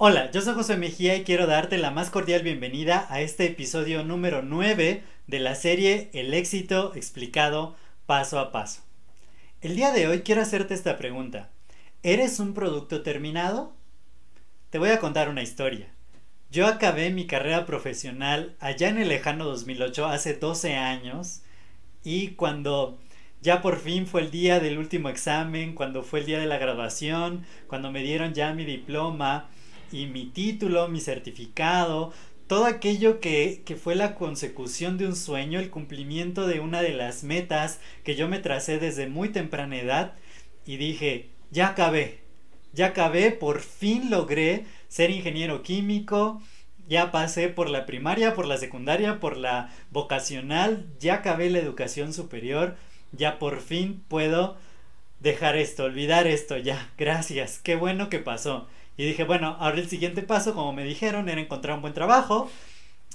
Hola, yo soy José Mejía y quiero darte la más cordial bienvenida a este episodio número 9 de la serie El éxito explicado paso a paso. El día de hoy quiero hacerte esta pregunta. ¿Eres un producto terminado? Te voy a contar una historia. Yo acabé mi carrera profesional allá en el lejano 2008, hace 12 años, y cuando ya por fin fue el día del último examen, cuando fue el día de la graduación, cuando me dieron ya mi diploma, y mi título, mi certificado, todo aquello que, que, fue la consecución de un sueño, el cumplimiento de una de las metas que yo me tracé desde muy temprana edad y dije, ya acabé, ya acabé, por fin logré ser ingeniero químico, ya pasé por la primaria, por la secundaria, por la vocacional, ya acabé la educación superior, ya por fin puedo dejar esto, olvidar esto, ya, gracias, qué bueno que pasó. Y dije, bueno, ahora el siguiente paso, como me dijeron, era encontrar un buen trabajo,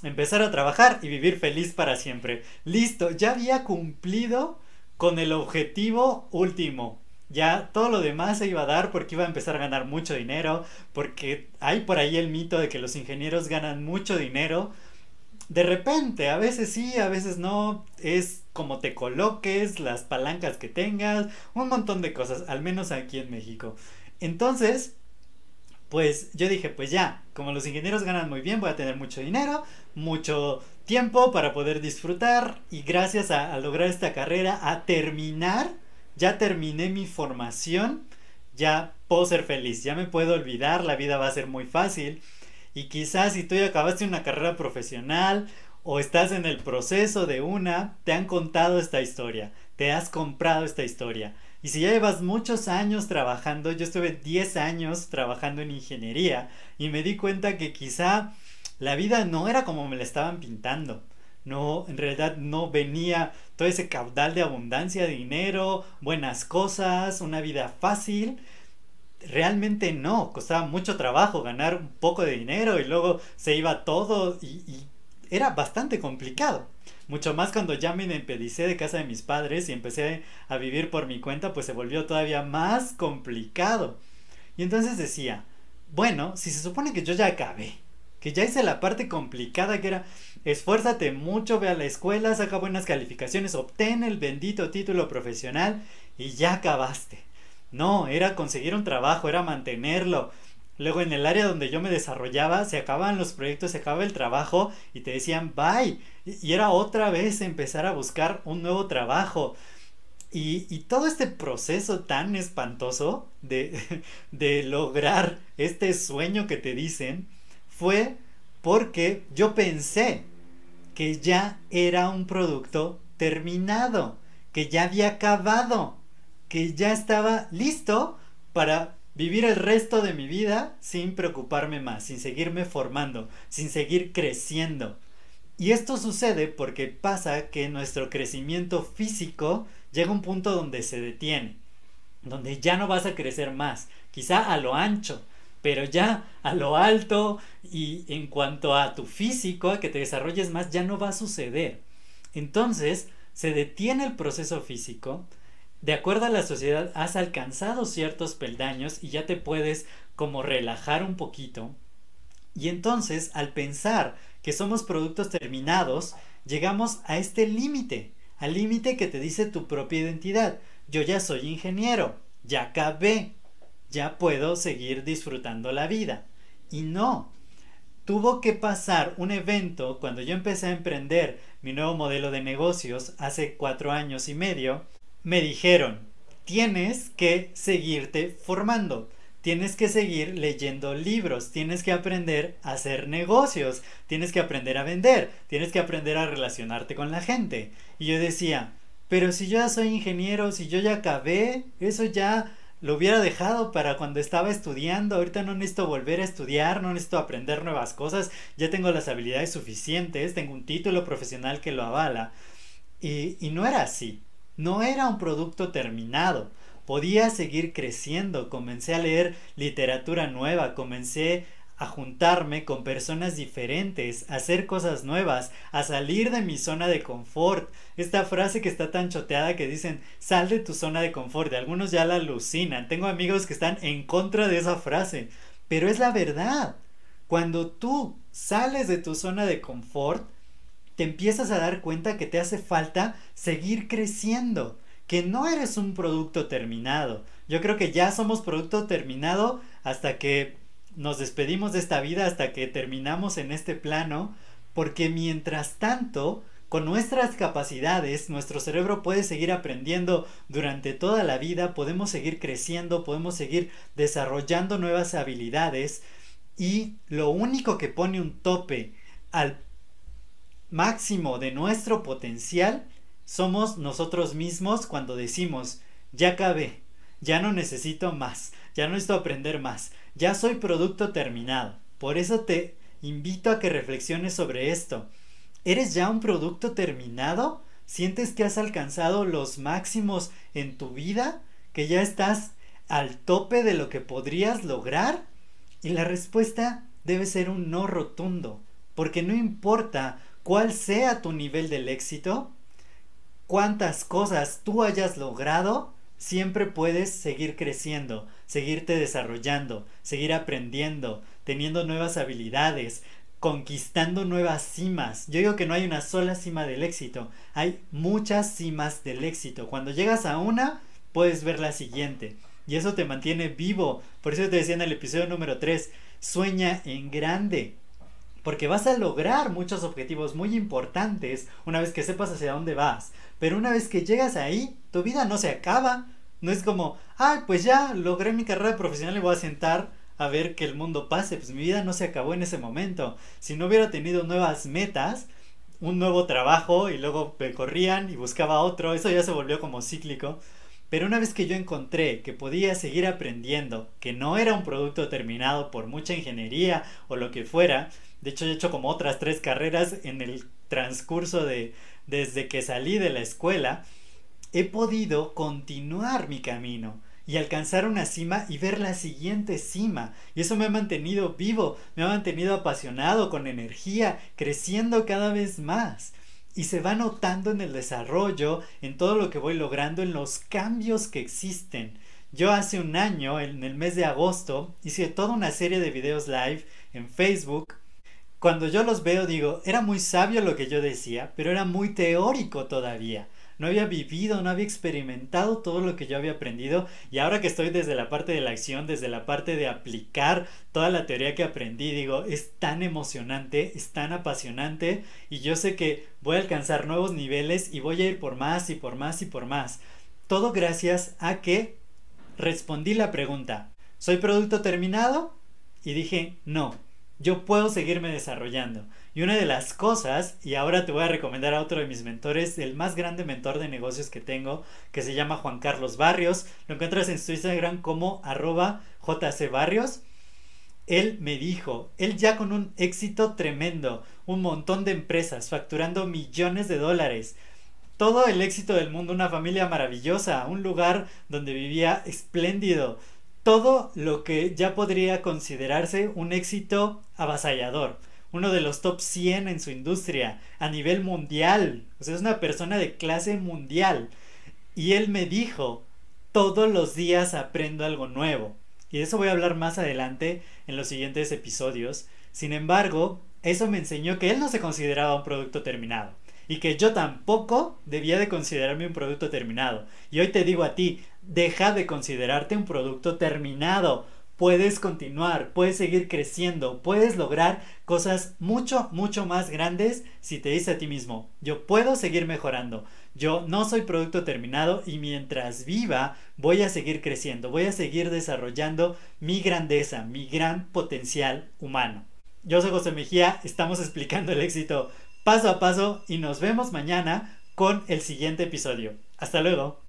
empezar a trabajar y vivir feliz para siempre. Listo, ya había cumplido con el objetivo último. Ya todo lo demás se iba a dar porque iba a empezar a ganar mucho dinero, porque hay por ahí el mito de que los ingenieros ganan mucho dinero. De repente, a veces sí, a veces no, es como te coloques, las palancas que tengas, un montón de cosas, al menos aquí en México. Entonces, pues yo dije, pues ya, como los ingenieros ganan muy bien, voy a tener mucho dinero, mucho tiempo para poder disfrutar y gracias a, lograr esta carrera, a terminar, ya terminé mi formación, ya puedo ser feliz, ya me puedo olvidar, la vida va a ser muy fácil y quizás si tú ya acabaste una carrera profesional o estás en el proceso de una, te han contado esta historia, te has comprado esta historia y si ya llevas muchos años trabajando, yo estuve 10 años trabajando en ingeniería y me di cuenta que quizá la vida no era como me la estaban pintando. No, en realidad no venía todo ese caudal de abundancia dinero, buenas cosas, una vida fácil. Realmente no, costaba mucho trabajo ganar un poco de dinero y luego se iba todo y, era bastante complicado. Mucho más cuando ya me empedicé de casa de mis padres y empecé a vivir por mi cuenta, pues se volvió todavía más complicado. Y entonces decía, bueno, si se supone que yo ya acabé, que ya hice la parte complicada que era esfuérzate mucho, ve a la escuela, saca buenas calificaciones, obtén el bendito título profesional y ya acabaste. No, era conseguir un trabajo, era mantenerlo, Luego en el área donde yo me desarrollaba, se acababan los proyectos, se acababa el trabajo y te decían bye. Y era otra vez empezar a buscar un nuevo trabajo. Y, y todo este proceso tan espantoso de, de lograr este sueño que te dicen fue porque yo pensé que ya era un producto terminado, que ya había acabado, que ya estaba listo para Vivir el resto de mi vida sin preocuparme más, sin seguirme formando, sin seguir creciendo. Y esto sucede porque pasa que nuestro crecimiento físico llega a un punto donde se detiene, donde ya no vas a crecer más, quizá a lo ancho, pero ya a lo alto y en cuanto a tu físico, a que te desarrolles más, ya no va a suceder. Entonces, se detiene el proceso físico, de acuerdo a la sociedad has alcanzado ciertos peldaños y ya te puedes como relajar un poquito. Y entonces, al pensar que somos productos terminados, llegamos a este límite, al límite que te dice tu propia identidad. Yo ya soy ingeniero, ya acabé, ya puedo seguir disfrutando la vida. Y no, tuvo que pasar un evento cuando yo empecé a emprender mi nuevo modelo de negocios hace cuatro años y medio, me dijeron, tienes que seguirte formando, tienes que seguir leyendo libros, tienes que aprender a hacer negocios, tienes que aprender a vender, tienes que aprender a relacionarte con la gente. Y yo decía, pero si yo ya soy ingeniero, si yo ya acabé, eso ya lo hubiera dejado para cuando estaba estudiando. Ahorita no necesito volver a estudiar, no necesito aprender nuevas cosas. Ya tengo las habilidades suficientes, tengo un título profesional que lo avala. Y, y no era así. No era un producto terminado. Podía seguir creciendo. Comencé a leer literatura nueva, comencé a juntarme con personas diferentes, a hacer cosas nuevas, a salir de mi zona de confort. Esta frase que está tan choteada que dicen, sal de tu zona de confort. De algunos ya la alucinan. Tengo amigos que están en contra de esa frase. Pero es la verdad. Cuando tú sales de tu zona de confort, te empiezas a dar cuenta que te hace falta seguir creciendo, que no eres un producto terminado. Yo creo que ya somos producto terminado hasta que nos despedimos de esta vida hasta que terminamos en este plano, porque mientras tanto, con nuestras capacidades, nuestro cerebro puede seguir aprendiendo durante toda la vida, podemos seguir creciendo, podemos seguir desarrollando nuevas habilidades y lo único que pone un tope al máximo de nuestro potencial somos nosotros mismos cuando decimos, ya acabé, ya no necesito más, ya no necesito aprender más, ya soy producto terminado. Por eso te invito a que reflexiones sobre esto. ¿Eres ya un producto terminado? ¿Sientes que has alcanzado los máximos en tu vida? ¿Que ya estás al tope de lo que podrías lograr? Y la respuesta debe ser un no rotundo, porque no importa cuál sea tu nivel del éxito, cuántas cosas tú hayas logrado, siempre puedes seguir creciendo, seguirte desarrollando, seguir aprendiendo, teniendo nuevas habilidades, conquistando nuevas cimas. Yo digo que no hay una sola cima del éxito, hay muchas cimas del éxito. Cuando llegas a una, puedes ver la siguiente. Y eso te mantiene vivo. Por eso te decía en el episodio número 3, sueña en grande. Porque vas a lograr muchos objetivos muy importantes una vez que sepas hacia dónde vas. Pero una vez que llegas ahí, tu vida no se acaba. No es como, ay, pues ya logré mi carrera profesional y voy a sentar a ver que el mundo pase. Pues mi vida no se acabó en ese momento. Si no hubiera tenido nuevas metas, un nuevo trabajo y luego me corrían y buscaba otro, eso ya se volvió como cíclico. Pero una vez que yo encontré que podía seguir aprendiendo, que no era un producto terminado por mucha ingeniería o lo que fuera, de hecho he hecho como otras tres carreras en el transcurso de, desde que salí de la escuela, he podido continuar mi camino y alcanzar una cima y ver la siguiente cima. Y eso me ha mantenido vivo, me ha mantenido apasionado, con energía, creciendo cada vez más. Y se va notando en el desarrollo, en todo lo que voy logrando, en los cambios que existen. Yo hace un año, en el mes de agosto, hice toda una serie de videos live en Facebook cuando yo los veo digo, era muy sabio lo que yo decía, pero era muy teórico todavía. No había vivido, no había experimentado todo lo que yo había aprendido y ahora que estoy desde la parte de la acción, desde la parte de aplicar toda la teoría que aprendí, digo, es tan emocionante, es tan apasionante y yo sé que voy a alcanzar nuevos niveles y voy a ir por más y por más y por más. Todo gracias a que respondí la pregunta, ¿soy producto terminado? Y dije, no, yo puedo seguirme desarrollando. Y una de las cosas, y ahora te voy a recomendar a otro de mis mentores, el más grande mentor de negocios que tengo, que se llama Juan Carlos Barrios. Lo encuentras en su Instagram como arroba jcbarrios. Él me dijo, él ya con un éxito tremendo, un montón de empresas, facturando millones de dólares, todo el éxito del mundo, una familia maravillosa, un lugar donde vivía espléndido, todo lo que ya podría considerarse un éxito avasallador, uno de los top 100 en su industria a nivel mundial, o sea, es una persona de clase mundial. Y él me dijo, todos los días aprendo algo nuevo. Y de eso voy a hablar más adelante en los siguientes episodios. Sin embargo, eso me enseñó que él no se consideraba un producto terminado y que yo tampoco debía de considerarme un producto terminado. Y hoy te digo a ti, deja de considerarte un producto terminado. Puedes continuar, puedes seguir creciendo, puedes lograr cosas mucho, mucho más grandes si te dices a ti mismo, yo puedo seguir mejorando, yo no soy producto terminado y mientras viva voy a seguir creciendo, voy a seguir desarrollando mi grandeza, mi gran potencial humano. Yo soy José Mejía, estamos explicando el éxito paso a paso y nos vemos mañana con el siguiente episodio. Hasta luego.